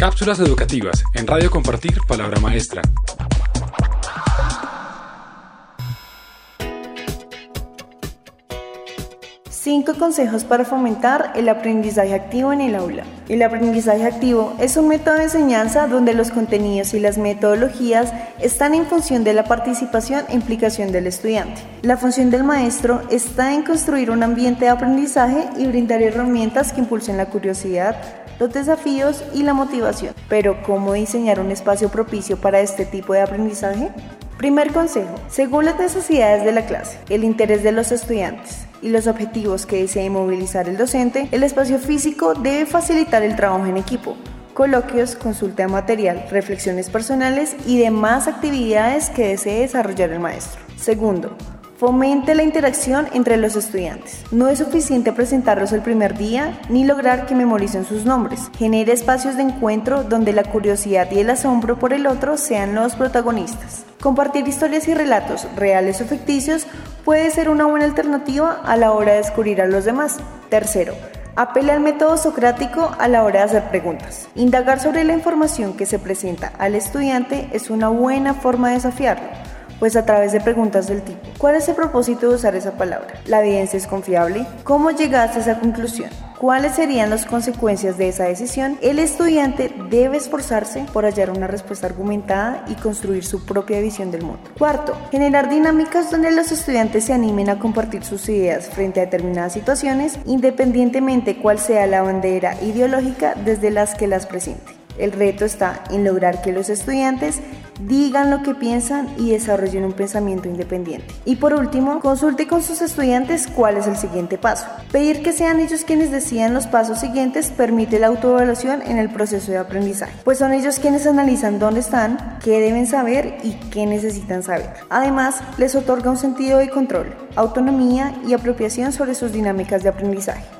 Cápsulas educativas en Radio Compartir Palabra Maestra. Cinco consejos para fomentar el aprendizaje activo en el aula. El aprendizaje activo es un método de enseñanza donde los contenidos y las metodologías están en función de la participación e implicación del estudiante. La función del maestro está en construir un ambiente de aprendizaje y brindar herramientas que impulsen la curiosidad, los desafíos y la motivación. Pero ¿cómo diseñar un espacio propicio para este tipo de aprendizaje? Primer consejo, según las necesidades de la clase, el interés de los estudiantes y los objetivos que desee movilizar el docente, el espacio físico debe facilitar el trabajo en equipo, coloquios, consulta de material, reflexiones personales y demás actividades que desee desarrollar el maestro. Segundo, Fomente la interacción entre los estudiantes. No es suficiente presentarlos el primer día ni lograr que memoricen sus nombres. Genere espacios de encuentro donde la curiosidad y el asombro por el otro sean los protagonistas. Compartir historias y relatos, reales o ficticios, puede ser una buena alternativa a la hora de descubrir a los demás. Tercero, Apela al método socrático a la hora de hacer preguntas. Indagar sobre la información que se presenta al estudiante es una buena forma de desafiarlo pues a través de preguntas del tipo, ¿cuál es el propósito de usar esa palabra? ¿La evidencia es confiable? ¿Cómo llegaste a esa conclusión? ¿Cuáles serían las consecuencias de esa decisión? El estudiante debe esforzarse por hallar una respuesta argumentada y construir su propia visión del mundo. Cuarto, generar dinámicas donde los estudiantes se animen a compartir sus ideas frente a determinadas situaciones, independientemente cuál sea la bandera ideológica desde las que las presente. El reto está en lograr que los estudiantes digan lo que piensan y desarrollen un pensamiento independiente. Y por último, consulte con sus estudiantes cuál es el siguiente paso. Pedir que sean ellos quienes decidan los pasos siguientes permite la autoevaluación en el proceso de aprendizaje, pues son ellos quienes analizan dónde están, qué deben saber y qué necesitan saber. Además, les otorga un sentido de control, autonomía y apropiación sobre sus dinámicas de aprendizaje.